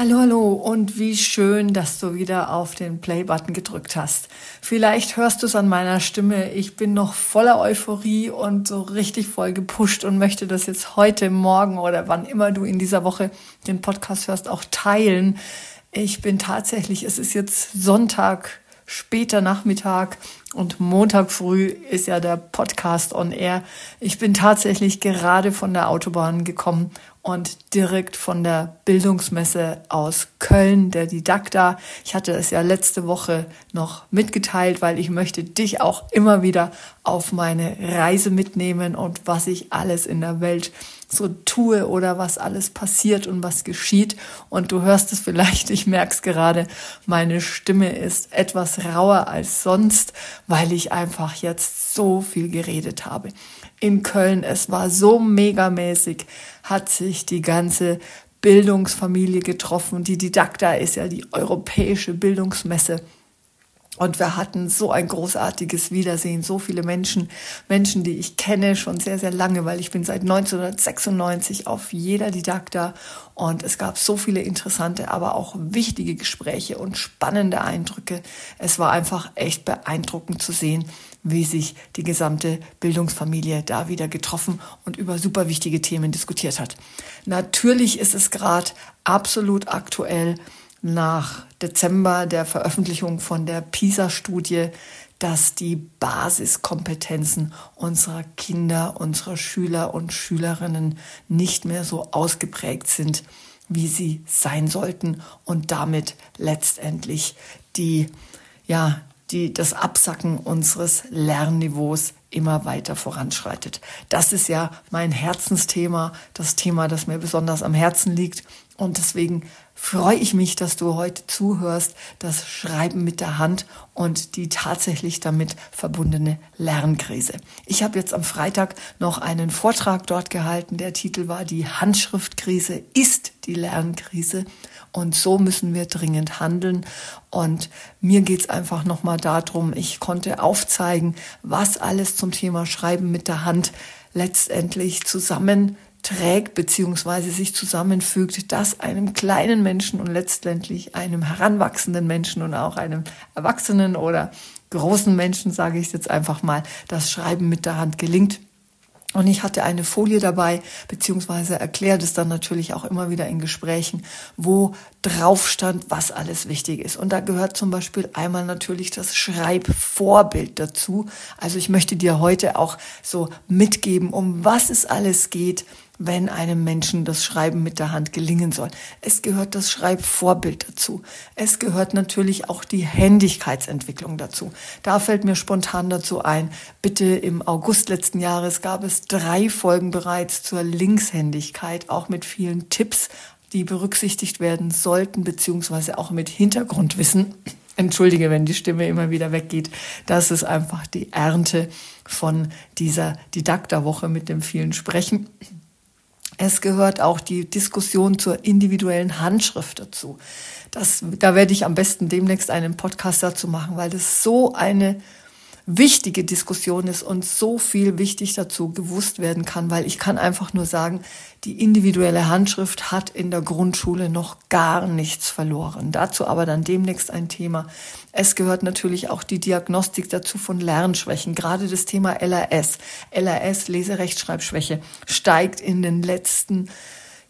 Hallo, hallo und wie schön, dass du wieder auf den Play-Button gedrückt hast. Vielleicht hörst du es an meiner Stimme. Ich bin noch voller Euphorie und so richtig voll gepusht und möchte das jetzt heute, morgen oder wann immer du in dieser Woche den Podcast hörst, auch teilen. Ich bin tatsächlich, es ist jetzt Sonntag, später Nachmittag und Montag früh ist ja der Podcast on air. Ich bin tatsächlich gerade von der Autobahn gekommen und direkt von der Bildungsmesse aus Köln, der Didakta. Ich hatte es ja letzte Woche noch mitgeteilt, weil ich möchte dich auch immer wieder auf meine Reise mitnehmen und was ich alles in der Welt so tue oder was alles passiert und was geschieht. Und du hörst es vielleicht, ich merke es gerade, meine Stimme ist etwas rauer als sonst, weil ich einfach jetzt so viel geredet habe in Köln. Es war so megamäßig, hat sich die ganze Bildungsfamilie getroffen. Die Didakta ist ja die europäische Bildungsmesse. Und wir hatten so ein großartiges Wiedersehen, so viele Menschen, Menschen, die ich kenne schon sehr, sehr lange, weil ich bin seit 1996 auf jeder Didakta und es gab so viele interessante, aber auch wichtige Gespräche und spannende Eindrücke. Es war einfach echt beeindruckend zu sehen, wie sich die gesamte Bildungsfamilie da wieder getroffen und über super wichtige Themen diskutiert hat. Natürlich ist es gerade absolut aktuell nach Dezember der Veröffentlichung von der PISA-Studie, dass die Basiskompetenzen unserer Kinder, unserer Schüler und Schülerinnen nicht mehr so ausgeprägt sind, wie sie sein sollten und damit letztendlich die, ja, die, das Absacken unseres Lernniveaus immer weiter voranschreitet. Das ist ja mein Herzensthema, das Thema, das mir besonders am Herzen liegt. Und deswegen freue ich mich, dass du heute zuhörst, das Schreiben mit der Hand und die tatsächlich damit verbundene Lernkrise. Ich habe jetzt am Freitag noch einen Vortrag dort gehalten. Der Titel war Die Handschriftkrise ist die Lernkrise. Und so müssen wir dringend handeln. Und mir geht's einfach nochmal darum, ich konnte aufzeigen, was alles zum Thema Schreiben mit der Hand letztendlich zusammenträgt beziehungsweise sich zusammenfügt, dass einem kleinen Menschen und letztendlich einem heranwachsenden Menschen und auch einem Erwachsenen oder großen Menschen, sage ich jetzt einfach mal, das Schreiben mit der Hand gelingt. Und ich hatte eine Folie dabei, beziehungsweise erklärt es dann natürlich auch immer wieder in Gesprächen, wo drauf stand, was alles wichtig ist. Und da gehört zum Beispiel einmal natürlich das Schreibvorbild dazu. Also ich möchte dir heute auch so mitgeben, um was es alles geht, wenn einem Menschen das Schreiben mit der Hand gelingen soll. Es gehört das Schreibvorbild dazu. Es gehört natürlich auch die Händigkeitsentwicklung dazu. Da fällt mir spontan dazu ein, bitte im August letzten Jahres gab es drei Folgen bereits zur Linkshändigkeit, auch mit vielen Tipps, die berücksichtigt werden sollten, beziehungsweise auch mit Hintergrundwissen. Entschuldige, wenn die Stimme immer wieder weggeht. Das ist einfach die Ernte von dieser Didakterwoche mit dem vielen Sprechen. Es gehört auch die Diskussion zur individuellen Handschrift dazu. Das, da werde ich am besten demnächst einen Podcast dazu machen, weil das so eine wichtige Diskussion ist und so viel wichtig dazu gewusst werden kann, weil ich kann einfach nur sagen, die individuelle Handschrift hat in der Grundschule noch gar nichts verloren. Dazu aber dann demnächst ein Thema. Es gehört natürlich auch die Diagnostik dazu von Lernschwächen. Gerade das Thema LRS, LRS, Leserechtschreibschwäche, steigt in den letzten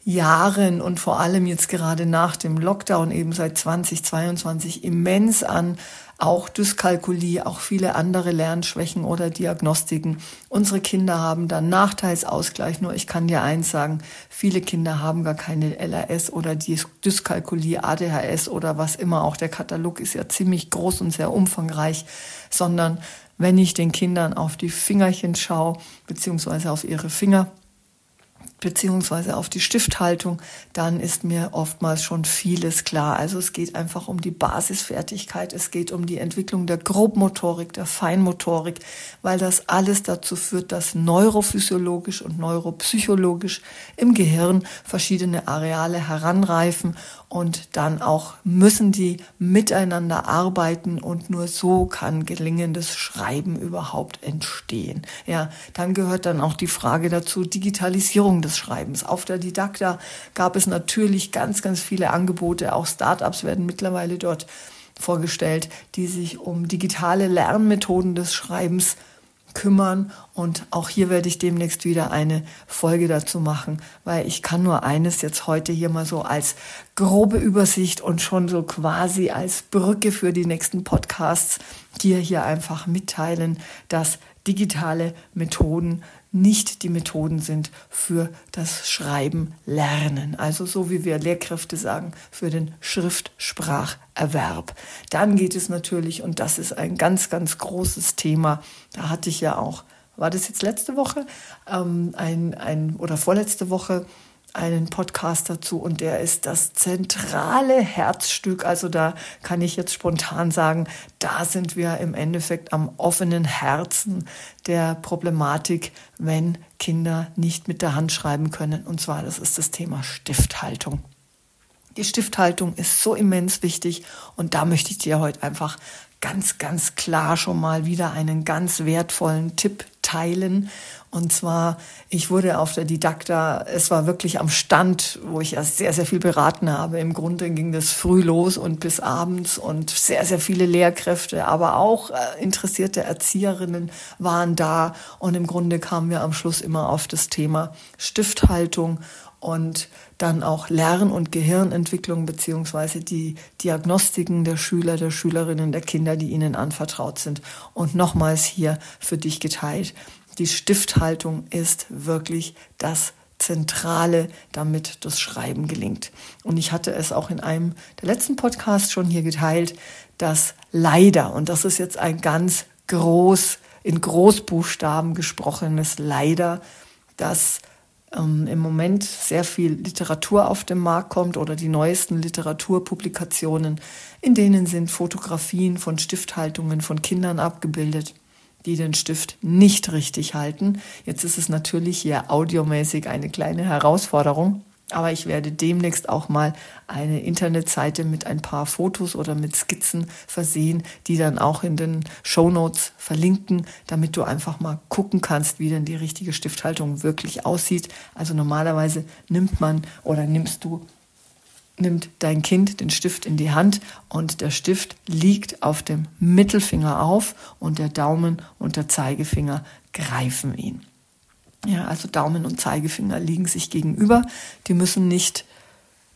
Jahren und vor allem jetzt gerade nach dem Lockdown eben seit 2022 immens an auch Dyskalkulie, auch viele andere Lernschwächen oder Diagnostiken. Unsere Kinder haben dann Nachteilsausgleich. Nur ich kann dir eins sagen, viele Kinder haben gar keine LRS oder Dyskalkulie, ADHS oder was immer. Auch der Katalog ist ja ziemlich groß und sehr umfangreich, sondern wenn ich den Kindern auf die Fingerchen schaue, beziehungsweise auf ihre Finger, beziehungsweise auf die Stifthaltung, dann ist mir oftmals schon vieles klar. Also es geht einfach um die Basisfertigkeit, es geht um die Entwicklung der Grobmotorik, der Feinmotorik, weil das alles dazu führt, dass neurophysiologisch und neuropsychologisch im Gehirn verschiedene Areale heranreifen und dann auch müssen die miteinander arbeiten und nur so kann gelingendes Schreiben überhaupt entstehen. Ja, dann gehört dann auch die Frage dazu Digitalisierung des Schreibens. Auf der Didakta gab es natürlich ganz, ganz viele Angebote. Auch Startups werden mittlerweile dort vorgestellt, die sich um digitale Lernmethoden des Schreibens kümmern. Und auch hier werde ich demnächst wieder eine Folge dazu machen, weil ich kann nur eines jetzt heute hier mal so als grobe Übersicht und schon so quasi als Brücke für die nächsten Podcasts dir hier einfach mitteilen, dass digitale Methoden nicht die Methoden sind für das Schreiben lernen. Also so wie wir Lehrkräfte sagen, für den Schriftspracherwerb. Dann geht es natürlich, und das ist ein ganz, ganz großes Thema, da hatte ich ja auch, war das jetzt letzte Woche, ähm, ein, ein, oder vorletzte Woche, einen Podcast dazu und der ist das zentrale Herzstück. Also da kann ich jetzt spontan sagen, da sind wir im Endeffekt am offenen Herzen der Problematik, wenn Kinder nicht mit der Hand schreiben können. Und zwar, das ist das Thema Stifthaltung. Die Stifthaltung ist so immens wichtig und da möchte ich dir heute einfach ganz, ganz klar schon mal wieder einen ganz wertvollen Tipp teilen. Und zwar, ich wurde auf der Didakta, es war wirklich am Stand, wo ich ja sehr, sehr viel beraten habe. Im Grunde ging das früh los und bis abends und sehr, sehr viele Lehrkräfte, aber auch äh, interessierte Erzieherinnen waren da. Und im Grunde kamen wir am Schluss immer auf das Thema Stifthaltung und dann auch Lern- und Gehirnentwicklung beziehungsweise die Diagnostiken der Schüler, der Schülerinnen, der Kinder, die ihnen anvertraut sind. Und nochmals hier für dich geteilt. Die Stifthaltung ist wirklich das Zentrale, damit das Schreiben gelingt. Und ich hatte es auch in einem der letzten Podcasts schon hier geteilt, dass leider, und das ist jetzt ein ganz groß, in Großbuchstaben gesprochenes leider, dass ähm, im Moment sehr viel Literatur auf den Markt kommt oder die neuesten Literaturpublikationen, in denen sind Fotografien von Stifthaltungen von Kindern abgebildet, die den Stift nicht richtig halten. Jetzt ist es natürlich hier audiomäßig eine kleine Herausforderung. Aber ich werde demnächst auch mal eine Internetseite mit ein paar Fotos oder mit Skizzen versehen, die dann auch in den Show Notes verlinken, damit du einfach mal gucken kannst, wie denn die richtige Stifthaltung wirklich aussieht. Also normalerweise nimmt man oder nimmst du nimmt dein Kind den Stift in die Hand und der Stift liegt auf dem Mittelfinger auf und der Daumen und der Zeigefinger greifen ihn. Ja, also Daumen und Zeigefinger liegen sich gegenüber. Die müssen nicht,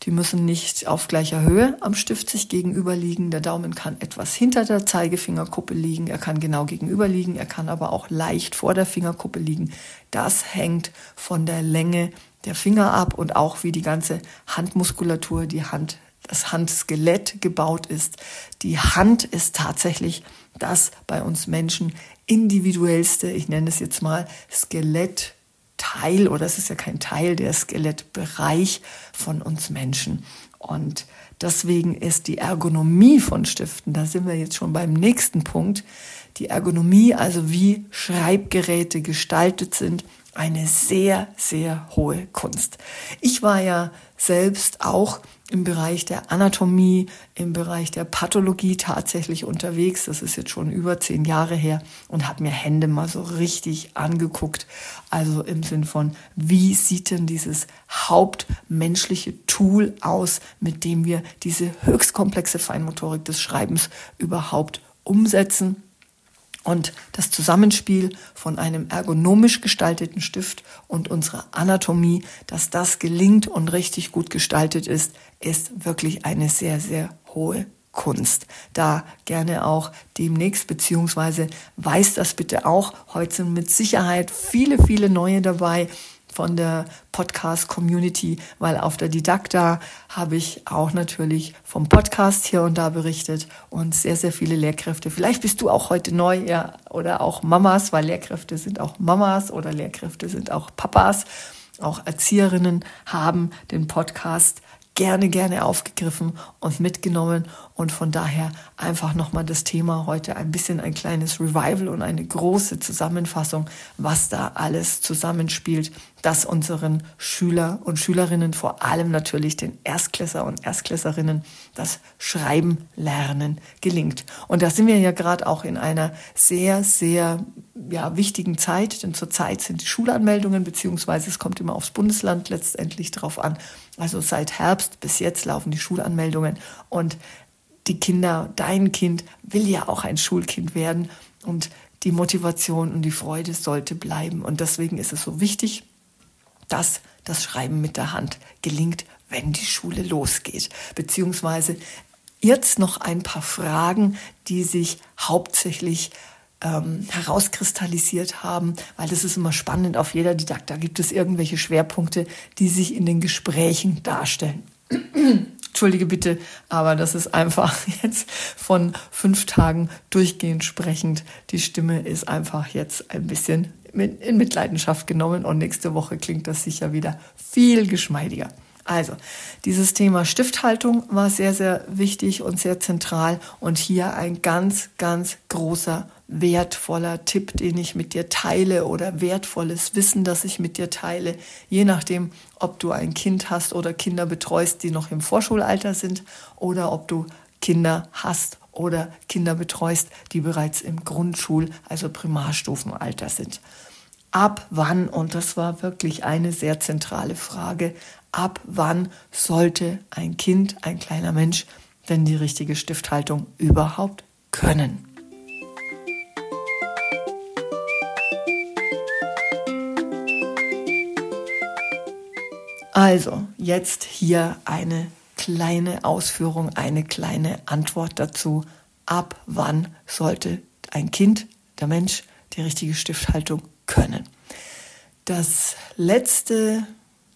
die müssen nicht auf gleicher Höhe am Stift sich gegenüber liegen. Der Daumen kann etwas hinter der Zeigefingerkuppe liegen. Er kann genau gegenüber liegen. Er kann aber auch leicht vor der Fingerkuppe liegen. Das hängt von der Länge der Finger ab und auch wie die ganze Handmuskulatur, die Hand, das Handskelett gebaut ist. Die Hand ist tatsächlich das bei uns Menschen individuellste, ich nenne es jetzt mal Skelettteil oder es ist ja kein Teil, der Skelettbereich von uns Menschen. Und deswegen ist die Ergonomie von Stiften, da sind wir jetzt schon beim nächsten Punkt, die Ergonomie, also wie Schreibgeräte gestaltet sind, eine sehr, sehr hohe Kunst. Ich war ja selbst auch im Bereich der Anatomie, im Bereich der Pathologie tatsächlich unterwegs. Das ist jetzt schon über zehn Jahre her und habe mir Hände mal so richtig angeguckt. Also im Sinn von, wie sieht denn dieses hauptmenschliche Tool aus, mit dem wir diese höchst komplexe Feinmotorik des Schreibens überhaupt umsetzen? Und das Zusammenspiel von einem ergonomisch gestalteten Stift und unserer Anatomie, dass das gelingt und richtig gut gestaltet ist, ist wirklich eine sehr, sehr hohe Kunst. Da gerne auch demnächst, beziehungsweise weiß das bitte auch. Heute sind mit Sicherheit viele, viele neue dabei von der Podcast-Community, weil auf der Didakta habe ich auch natürlich vom Podcast hier und da berichtet und sehr, sehr viele Lehrkräfte. Vielleicht bist du auch heute neu, ja, oder auch Mamas, weil Lehrkräfte sind auch Mamas oder Lehrkräfte sind auch Papas. Auch Erzieherinnen haben den Podcast gerne, gerne aufgegriffen und mitgenommen. Und von daher einfach nochmal das Thema heute ein bisschen ein kleines Revival und eine große Zusammenfassung, was da alles zusammenspielt, dass unseren Schüler und Schülerinnen, vor allem natürlich den Erstklässer und Erstklässerinnen, das Schreiben lernen gelingt. Und da sind wir ja gerade auch in einer sehr, sehr ja, wichtigen Zeit, denn zurzeit sind die Schulanmeldungen, beziehungsweise es kommt immer aufs Bundesland letztendlich drauf an. Also seit Herbst bis jetzt laufen die Schulanmeldungen und die Kinder, dein Kind will ja auch ein Schulkind werden und die Motivation und die Freude sollte bleiben. Und deswegen ist es so wichtig, dass das Schreiben mit der Hand gelingt, wenn die Schule losgeht. Beziehungsweise jetzt noch ein paar Fragen, die sich hauptsächlich ähm, herauskristallisiert haben, weil das ist immer spannend auf jeder Didakt. Da gibt es irgendwelche Schwerpunkte, die sich in den Gesprächen darstellen. Entschuldige bitte, aber das ist einfach jetzt von fünf Tagen durchgehend sprechend. Die Stimme ist einfach jetzt ein bisschen in Mitleidenschaft genommen und nächste Woche klingt das sicher wieder viel geschmeidiger. Also, dieses Thema Stifthaltung war sehr, sehr wichtig und sehr zentral und hier ein ganz, ganz großer wertvoller Tipp, den ich mit dir teile oder wertvolles Wissen, das ich mit dir teile, je nachdem, ob du ein Kind hast oder Kinder betreust, die noch im Vorschulalter sind oder ob du Kinder hast oder Kinder betreust, die bereits im Grundschul-, also Primarstufenalter sind. Ab wann, und das war wirklich eine sehr zentrale Frage, ab wann sollte ein Kind, ein kleiner Mensch, denn die richtige Stifthaltung überhaupt können? Also, jetzt hier eine kleine Ausführung, eine kleine Antwort dazu. Ab wann sollte ein Kind, der Mensch, die richtige Stifthaltung können? Das letzte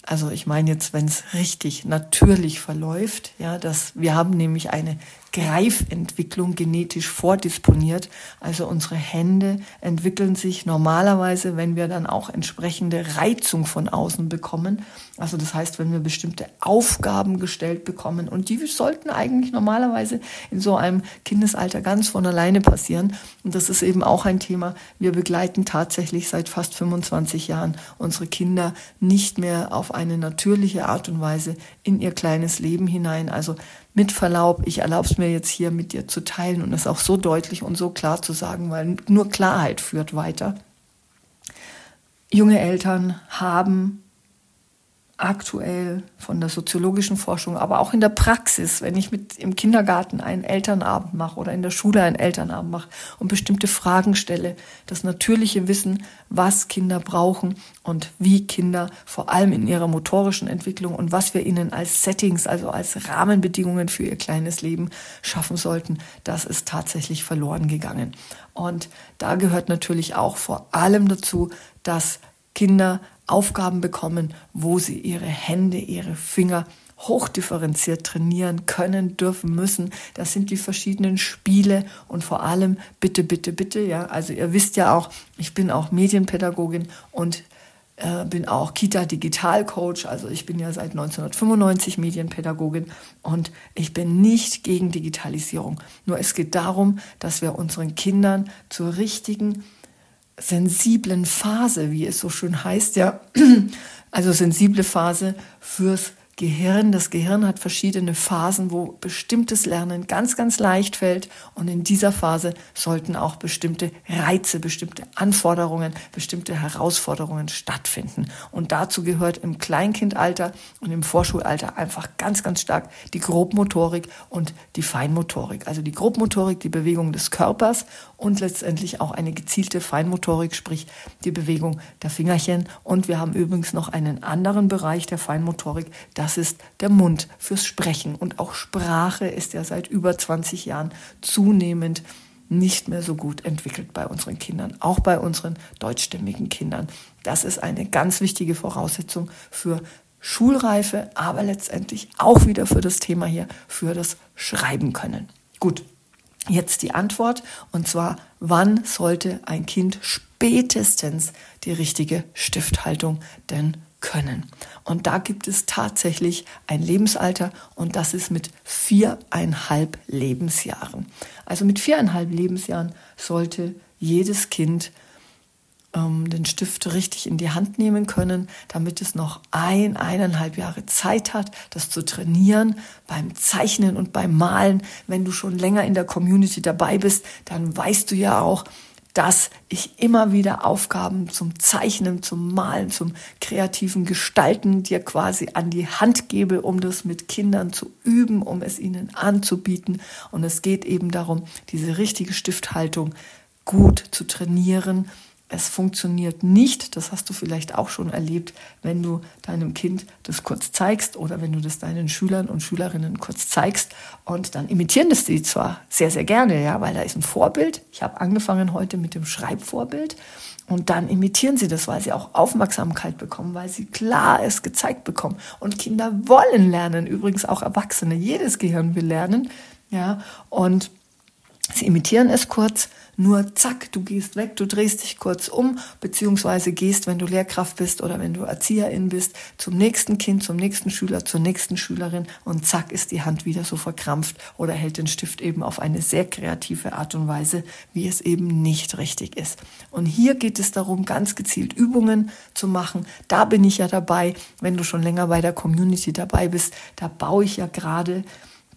also ich meine jetzt, wenn es richtig natürlich verläuft, ja, dass wir haben nämlich eine Greifentwicklung genetisch vordisponiert. Also unsere Hände entwickeln sich normalerweise, wenn wir dann auch entsprechende Reizung von außen bekommen. Also das heißt, wenn wir bestimmte Aufgaben gestellt bekommen und die sollten eigentlich normalerweise in so einem Kindesalter ganz von alleine passieren. Und das ist eben auch ein Thema. Wir begleiten tatsächlich seit fast 25 Jahren unsere Kinder nicht mehr auf eine natürliche Art und Weise in ihr kleines Leben hinein. Also mit Verlaub, ich erlaube es mir jetzt hier mit dir zu teilen und es auch so deutlich und so klar zu sagen, weil nur Klarheit führt weiter. Junge Eltern haben aktuell von der soziologischen Forschung, aber auch in der Praxis, wenn ich mit im Kindergarten einen Elternabend mache oder in der Schule einen Elternabend mache und bestimmte Fragen stelle, das natürliche Wissen, was Kinder brauchen und wie Kinder vor allem in ihrer motorischen Entwicklung und was wir ihnen als Settings, also als Rahmenbedingungen für ihr kleines Leben schaffen sollten, das ist tatsächlich verloren gegangen. Und da gehört natürlich auch vor allem dazu, dass Kinder Aufgaben bekommen, wo sie ihre Hände, ihre Finger hochdifferenziert trainieren können, dürfen, müssen. Das sind die verschiedenen Spiele und vor allem bitte, bitte, bitte, ja. Also ihr wisst ja auch, ich bin auch Medienpädagogin und äh, bin auch Kita Digital Coach. Also ich bin ja seit 1995 Medienpädagogin und ich bin nicht gegen Digitalisierung. Nur es geht darum, dass wir unseren Kindern zur richtigen sensiblen Phase, wie es so schön heißt, ja, also sensible Phase fürs Gehirn. Das Gehirn hat verschiedene Phasen, wo bestimmtes Lernen ganz, ganz leicht fällt. Und in dieser Phase sollten auch bestimmte Reize, bestimmte Anforderungen, bestimmte Herausforderungen stattfinden. Und dazu gehört im Kleinkindalter und im Vorschulalter einfach ganz, ganz stark die Grobmotorik und die Feinmotorik. Also die Grobmotorik, die Bewegung des Körpers und letztendlich auch eine gezielte Feinmotorik, sprich die Bewegung der Fingerchen. Und wir haben übrigens noch einen anderen Bereich der Feinmotorik, das das ist der Mund fürs Sprechen. Und auch Sprache ist ja seit über 20 Jahren zunehmend nicht mehr so gut entwickelt bei unseren Kindern, auch bei unseren deutschstämmigen Kindern. Das ist eine ganz wichtige Voraussetzung für Schulreife, aber letztendlich auch wieder für das Thema hier, für das Schreiben können. Gut, jetzt die Antwort und zwar, wann sollte ein Kind spätestens die richtige Stifthaltung denn können. Und da gibt es tatsächlich ein Lebensalter und das ist mit viereinhalb Lebensjahren. Also mit viereinhalb Lebensjahren sollte jedes Kind ähm, den Stift richtig in die Hand nehmen können, damit es noch ein, eineinhalb Jahre Zeit hat, das zu trainieren beim Zeichnen und beim Malen. Wenn du schon länger in der Community dabei bist, dann weißt du ja auch, dass ich immer wieder Aufgaben zum Zeichnen, zum Malen, zum kreativen Gestalten dir quasi an die Hand gebe, um das mit Kindern zu üben, um es ihnen anzubieten. Und es geht eben darum, diese richtige Stifthaltung gut zu trainieren es funktioniert nicht, das hast du vielleicht auch schon erlebt, wenn du deinem Kind das kurz zeigst oder wenn du das deinen Schülern und Schülerinnen kurz zeigst und dann imitieren das die zwar sehr, sehr gerne, ja, weil da ist ein Vorbild. Ich habe angefangen heute mit dem Schreibvorbild und dann imitieren sie das, weil sie auch Aufmerksamkeit bekommen, weil sie klar es gezeigt bekommen. Und Kinder wollen lernen, übrigens auch Erwachsene. Jedes Gehirn will lernen, ja, und sie imitieren es kurz nur zack, du gehst weg, du drehst dich kurz um, beziehungsweise gehst, wenn du Lehrkraft bist oder wenn du Erzieherin bist, zum nächsten Kind, zum nächsten Schüler, zur nächsten Schülerin und zack ist die Hand wieder so verkrampft oder hält den Stift eben auf eine sehr kreative Art und Weise, wie es eben nicht richtig ist. Und hier geht es darum, ganz gezielt Übungen zu machen. Da bin ich ja dabei, wenn du schon länger bei der Community dabei bist, da baue ich ja gerade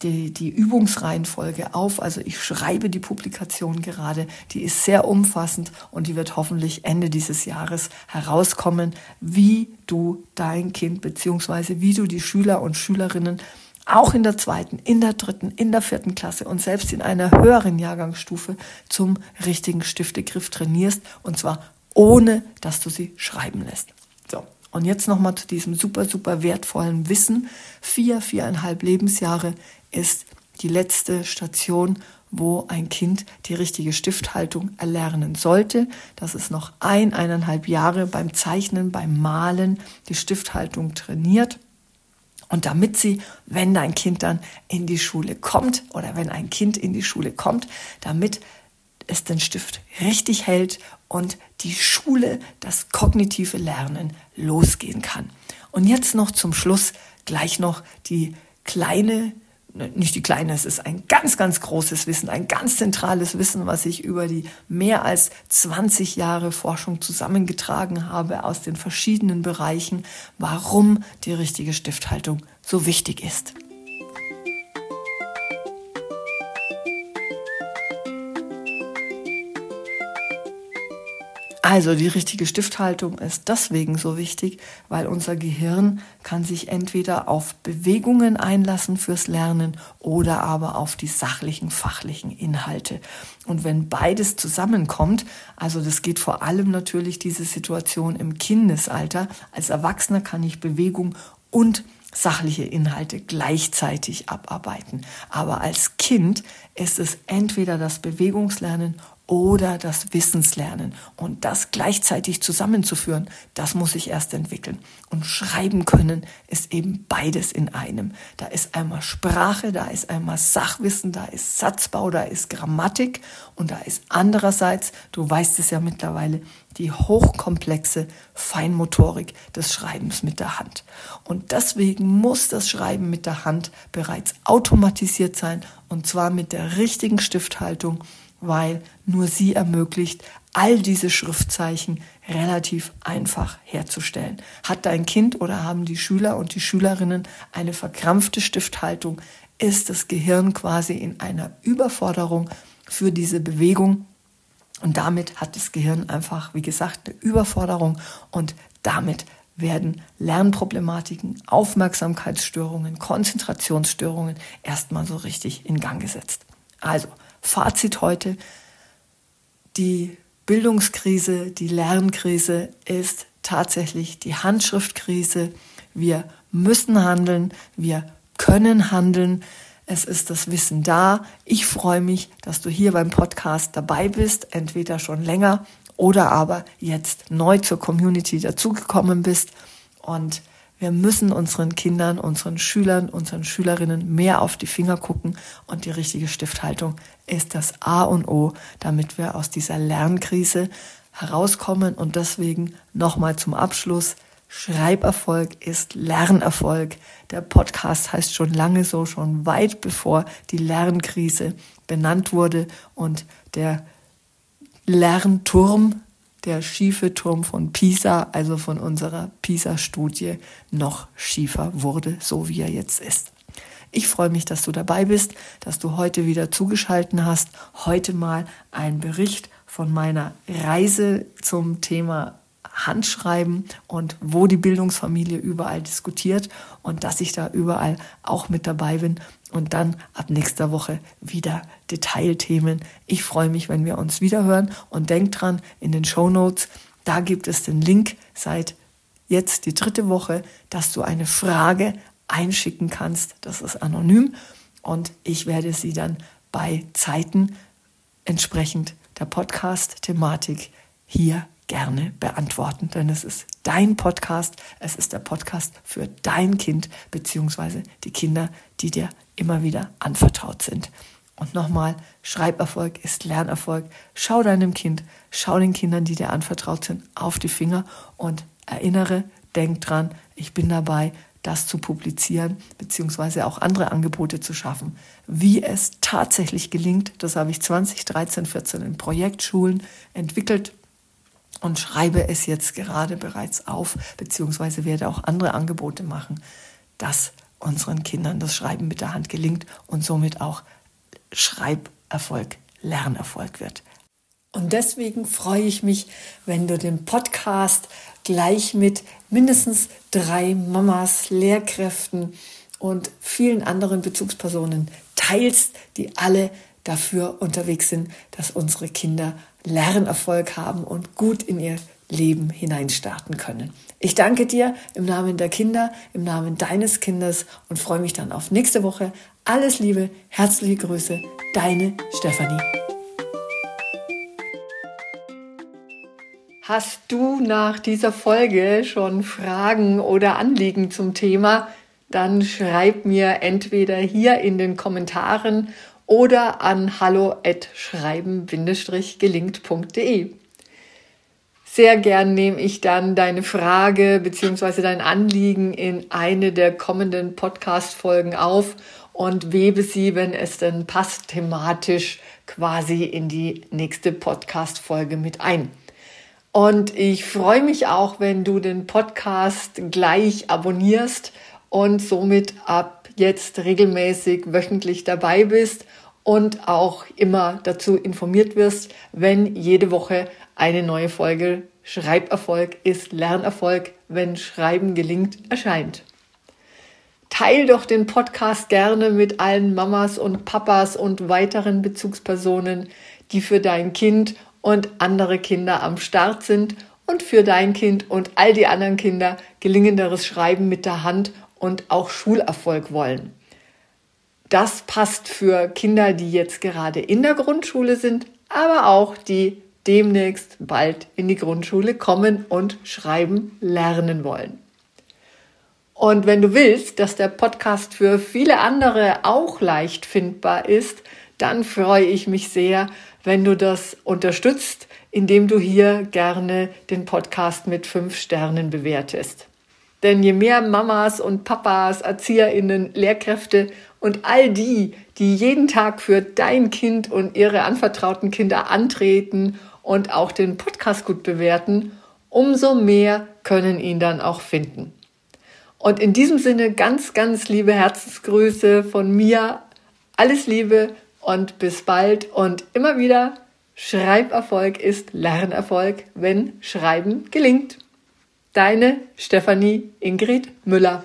die, die Übungsreihenfolge auf. Also ich schreibe die Publikation gerade. Die ist sehr umfassend und die wird hoffentlich Ende dieses Jahres herauskommen, wie du dein Kind beziehungsweise wie du die Schüler und Schülerinnen auch in der zweiten, in der dritten, in der vierten Klasse und selbst in einer höheren Jahrgangsstufe zum richtigen Stiftegriff trainierst und zwar ohne, dass du sie schreiben lässt. So. Und jetzt nochmal zu diesem super, super wertvollen Wissen. Vier, viereinhalb Lebensjahre ist die letzte Station, wo ein Kind die richtige Stifthaltung erlernen sollte. Das ist noch ein, eineinhalb Jahre beim Zeichnen, beim Malen die Stifthaltung trainiert. Und damit sie, wenn dein Kind dann in die Schule kommt oder wenn ein Kind in die Schule kommt, damit es den Stift richtig hält und die Schule, das kognitive Lernen losgehen kann. Und jetzt noch zum Schluss gleich noch die kleine nicht die kleine, es ist ein ganz, ganz großes Wissen, ein ganz zentrales Wissen, was ich über die mehr als 20 Jahre Forschung zusammengetragen habe aus den verschiedenen Bereichen, warum die richtige Stifthaltung so wichtig ist. Also die richtige Stifthaltung ist deswegen so wichtig, weil unser Gehirn kann sich entweder auf Bewegungen einlassen fürs Lernen oder aber auf die sachlichen, fachlichen Inhalte. Und wenn beides zusammenkommt, also das geht vor allem natürlich diese Situation im Kindesalter, als Erwachsener kann ich Bewegung und sachliche Inhalte gleichzeitig abarbeiten. Aber als Kind ist es entweder das Bewegungslernen oder das Wissenslernen. Und das gleichzeitig zusammenzuführen, das muss ich erst entwickeln. Und schreiben können ist eben beides in einem. Da ist einmal Sprache, da ist einmal Sachwissen, da ist Satzbau, da ist Grammatik und da ist andererseits, du weißt es ja mittlerweile, die hochkomplexe Feinmotorik des Schreibens mit der Hand. Und deswegen muss das Schreiben mit der Hand bereits automatisiert sein und zwar mit der richtigen Stifthaltung weil nur sie ermöglicht, all diese Schriftzeichen relativ einfach herzustellen. Hat dein Kind oder haben die Schüler und die Schülerinnen eine verkrampfte Stifthaltung, ist das Gehirn quasi in einer Überforderung für diese Bewegung und damit hat das Gehirn einfach, wie gesagt, eine Überforderung und damit werden Lernproblematiken, Aufmerksamkeitsstörungen, Konzentrationsstörungen erstmal so richtig in Gang gesetzt. Also, Fazit heute, die Bildungskrise, die Lernkrise ist tatsächlich die Handschriftkrise. Wir müssen handeln, wir können handeln. Es ist das Wissen da. Ich freue mich, dass du hier beim Podcast dabei bist, entweder schon länger oder aber jetzt neu zur Community dazugekommen bist. Und wir müssen unseren Kindern, unseren Schülern, unseren Schülerinnen mehr auf die Finger gucken und die richtige Stifthaltung ist das A und O, damit wir aus dieser Lernkrise herauskommen und deswegen nochmal zum Abschluss Schreiberfolg ist Lernerfolg. Der Podcast heißt schon lange so, schon weit bevor die Lernkrise benannt wurde und der Lernturm, der schiefe Turm von Pisa, also von unserer Pisa-Studie, noch schiefer wurde, so wie er jetzt ist. Ich freue mich, dass du dabei bist, dass du heute wieder zugeschalten hast. Heute mal ein Bericht von meiner Reise zum Thema Handschreiben und wo die Bildungsfamilie überall diskutiert und dass ich da überall auch mit dabei bin und dann ab nächster Woche wieder Detailthemen. Ich freue mich, wenn wir uns wiederhören und denk dran, in den Show Notes, da gibt es den Link seit jetzt die dritte Woche, dass du eine Frage einschicken kannst. Das ist anonym und ich werde sie dann bei Zeiten entsprechend der Podcast-Thematik hier gerne beantworten, denn es ist dein Podcast, es ist der Podcast für dein Kind beziehungsweise die Kinder, die dir immer wieder anvertraut sind. Und nochmal, Schreiberfolg ist Lernerfolg. Schau deinem Kind, schau den Kindern, die dir anvertraut sind, auf die Finger und erinnere, denk dran, ich bin dabei, das zu publizieren, beziehungsweise auch andere Angebote zu schaffen. Wie es tatsächlich gelingt, das habe ich 2013, 14 in Projektschulen entwickelt und schreibe es jetzt gerade bereits auf, beziehungsweise werde auch andere Angebote machen, dass unseren Kindern das Schreiben mit der Hand gelingt und somit auch Schreiberfolg, Lernerfolg wird. Und deswegen freue ich mich, wenn du den Podcast gleich mit mindestens drei Mamas, Lehrkräften und vielen anderen Bezugspersonen teilst, die alle dafür unterwegs sind, dass unsere Kinder Lernerfolg haben und gut in ihr Leben hineinstarten können. Ich danke dir im Namen der Kinder, im Namen deines Kindes und freue mich dann auf nächste Woche. Alles Liebe, herzliche Grüße, deine Stefanie. Hast du nach dieser Folge schon Fragen oder Anliegen zum Thema? Dann schreib mir entweder hier in den Kommentaren oder an hallo@schreiben-gelingt.de. Sehr gern nehme ich dann deine Frage bzw. dein Anliegen in eine der kommenden Podcast-Folgen auf und webe sie, wenn es denn passt, thematisch quasi in die nächste Podcast-Folge mit ein. Und ich freue mich auch, wenn du den Podcast gleich abonnierst und somit ab jetzt regelmäßig wöchentlich dabei bist und auch immer dazu informiert wirst, wenn jede Woche eine neue Folge Schreiberfolg ist Lernerfolg, wenn Schreiben gelingt, erscheint. Teil doch den Podcast gerne mit allen Mamas und Papas und weiteren Bezugspersonen, die für dein Kind und andere Kinder am Start sind und für dein Kind und all die anderen Kinder gelingenderes Schreiben mit der Hand und auch Schulerfolg wollen. Das passt für Kinder, die jetzt gerade in der Grundschule sind, aber auch die demnächst bald in die Grundschule kommen und schreiben lernen wollen. Und wenn du willst, dass der Podcast für viele andere auch leicht findbar ist, dann freue ich mich sehr, wenn du das unterstützt, indem du hier gerne den Podcast mit fünf Sternen bewertest. Denn je mehr Mamas und Papas, Erzieherinnen, Lehrkräfte und all die, die jeden Tag für dein Kind und ihre anvertrauten Kinder antreten und auch den Podcast gut bewerten, umso mehr können ihn dann auch finden. Und in diesem Sinne ganz, ganz liebe Herzensgrüße von mir. Alles Liebe und bis bald und immer wieder Schreiberfolg ist Lernerfolg, wenn Schreiben gelingt. Deine Stefanie Ingrid Müller.